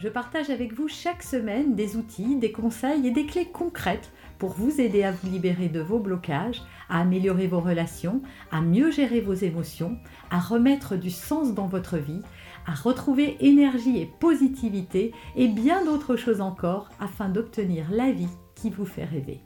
je partage avec vous chaque semaine des outils, des conseils et des clés concrètes pour vous aider à vous libérer de vos blocages, à améliorer vos relations, à mieux gérer vos émotions, à remettre du sens dans votre vie, à retrouver énergie et positivité et bien d'autres choses encore afin d'obtenir la vie qui vous fait rêver.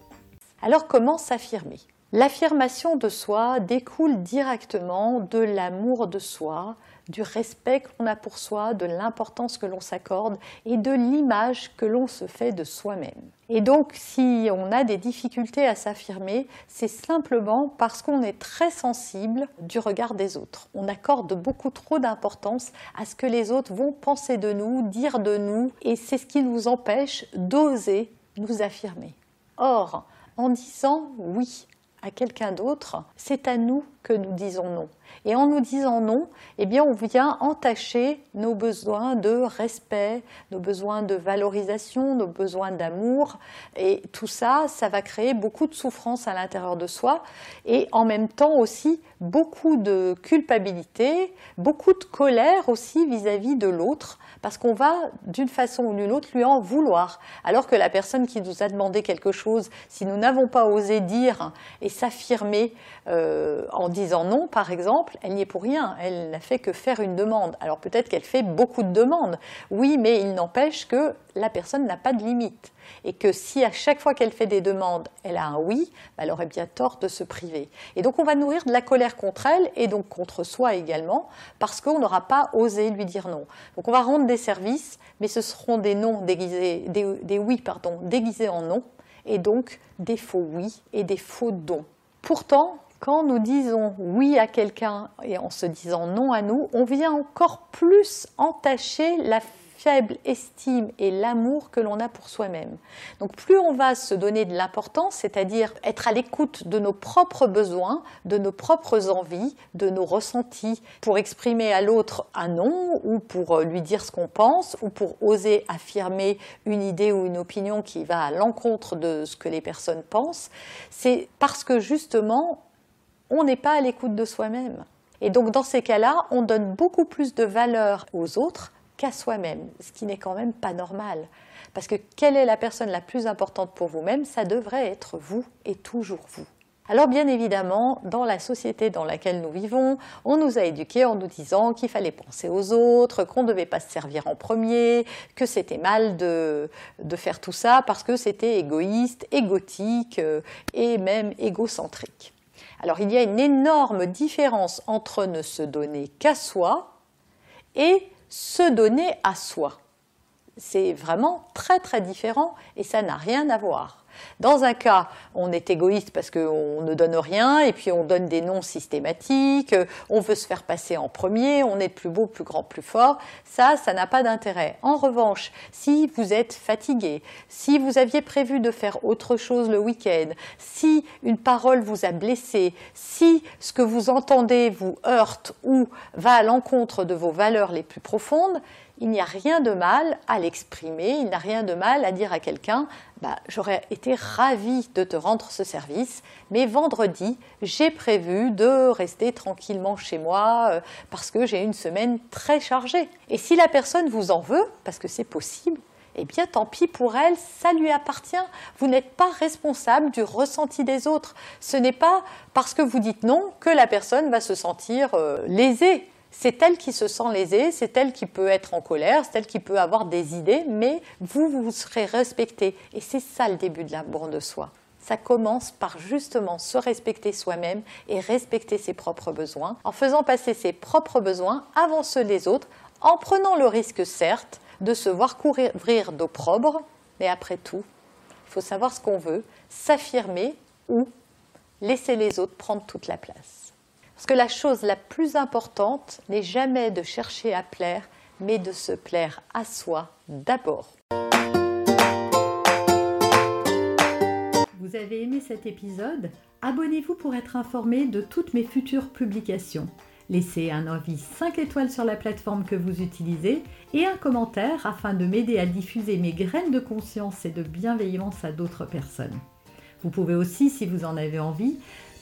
Alors comment s'affirmer? L'affirmation de soi découle directement de l'amour de soi, du respect qu'on a pour soi, de l'importance que l'on s'accorde et de l'image que l'on se fait de soi-même. Et donc si on a des difficultés à s'affirmer, c'est simplement parce qu'on est très sensible du regard des autres. On accorde beaucoup trop d'importance à ce que les autres vont penser de nous, dire de nous, et c'est ce qui nous empêche d'oser nous affirmer. Or, en disant oui à quelqu'un d'autre, c'est à nous que nous disons non. Et en nous disant non, eh bien, on vient entacher nos besoins de respect, nos besoins de valorisation, nos besoins d'amour. Et tout ça, ça va créer beaucoup de souffrance à l'intérieur de soi et en même temps aussi beaucoup de culpabilité, beaucoup de colère aussi vis-à-vis de l'autre parce qu'on va d'une façon ou d'une autre lui en vouloir. Alors que la personne qui nous a demandé quelque chose, si nous n'avons pas osé dire et s'affirmer euh, en disant non, par exemple, elle n'y est pour rien. Elle n'a fait que faire une demande. Alors peut-être qu'elle fait beaucoup de demandes. Oui, mais il n'empêche que la personne n'a pas de limite. Et que si à chaque fois qu'elle fait des demandes, elle a un oui, bah, elle aurait bien tort de se priver. Et donc on va nourrir de la colère contre elle et donc contre soi également, parce qu'on n'aura pas osé lui dire non. Donc on va rendre des services, mais ce seront des non déguisés, des, des oui pardon, déguisés en non, et donc des faux oui et des faux dons. Pourtant, quand nous disons oui à quelqu'un et en se disant non à nous, on vient encore plus entacher la faible estime et l'amour que l'on a pour soi-même. Donc plus on va se donner de l'importance, c'est-à-dire être à l'écoute de nos propres besoins, de nos propres envies, de nos ressentis, pour exprimer à l'autre un non ou pour lui dire ce qu'on pense ou pour oser affirmer une idée ou une opinion qui va à l'encontre de ce que les personnes pensent, c'est parce que justement on n'est pas à l'écoute de soi-même. Et donc dans ces cas-là, on donne beaucoup plus de valeur aux autres qu'à soi-même, ce qui n'est quand même pas normal. Parce que quelle est la personne la plus importante pour vous-même? Ça devrait être vous et toujours vous. Alors bien évidemment, dans la société dans laquelle nous vivons, on nous a éduqués en nous disant qu'il fallait penser aux autres, qu'on ne devait pas se servir en premier, que c'était mal de, de, faire tout ça parce que c'était égoïste, égotique euh, et même égocentrique. Alors il y a une énorme différence entre ne se donner qu'à soi et se donner à soi. C'est vraiment très très différent et ça n'a rien à voir. Dans un cas, on est égoïste parce qu'on ne donne rien et puis on donne des noms systématiques, on veut se faire passer en premier, on est plus beau, plus grand, plus fort. Ça, ça n'a pas d'intérêt. En revanche, si vous êtes fatigué, si vous aviez prévu de faire autre chose le week-end, si une parole vous a blessé, si ce que vous entendez vous heurte ou va à l'encontre de vos valeurs les plus profondes, il n'y a rien de mal à l'exprimer, il n'y a rien de mal à dire à quelqu'un bah, J'aurais été ravie de te rendre ce service, mais vendredi, j'ai prévu de rester tranquillement chez moi euh, parce que j'ai une semaine très chargée. Et si la personne vous en veut, parce que c'est possible, eh bien tant pis pour elle, ça lui appartient. Vous n'êtes pas responsable du ressenti des autres. Ce n'est pas parce que vous dites non que la personne va se sentir euh, lésée c'est elle qui se sent lésée, c'est elle qui peut être en colère, c'est elle qui peut avoir des idées, mais vous, vous serez respecté. Et c'est ça le début de l'amour de soi. Ça commence par justement se respecter soi-même et respecter ses propres besoins, en faisant passer ses propres besoins avant ceux des autres, en prenant le risque, certes, de se voir couvrir d'opprobre, mais après tout, il faut savoir ce qu'on veut, s'affirmer ou laisser les autres prendre toute la place. Parce que la chose la plus importante n'est jamais de chercher à plaire, mais de se plaire à soi d'abord. Vous avez aimé cet épisode, abonnez-vous pour être informé de toutes mes futures publications. Laissez un avis 5 étoiles sur la plateforme que vous utilisez et un commentaire afin de m'aider à diffuser mes graines de conscience et de bienveillance à d'autres personnes. Vous pouvez aussi, si vous en avez envie,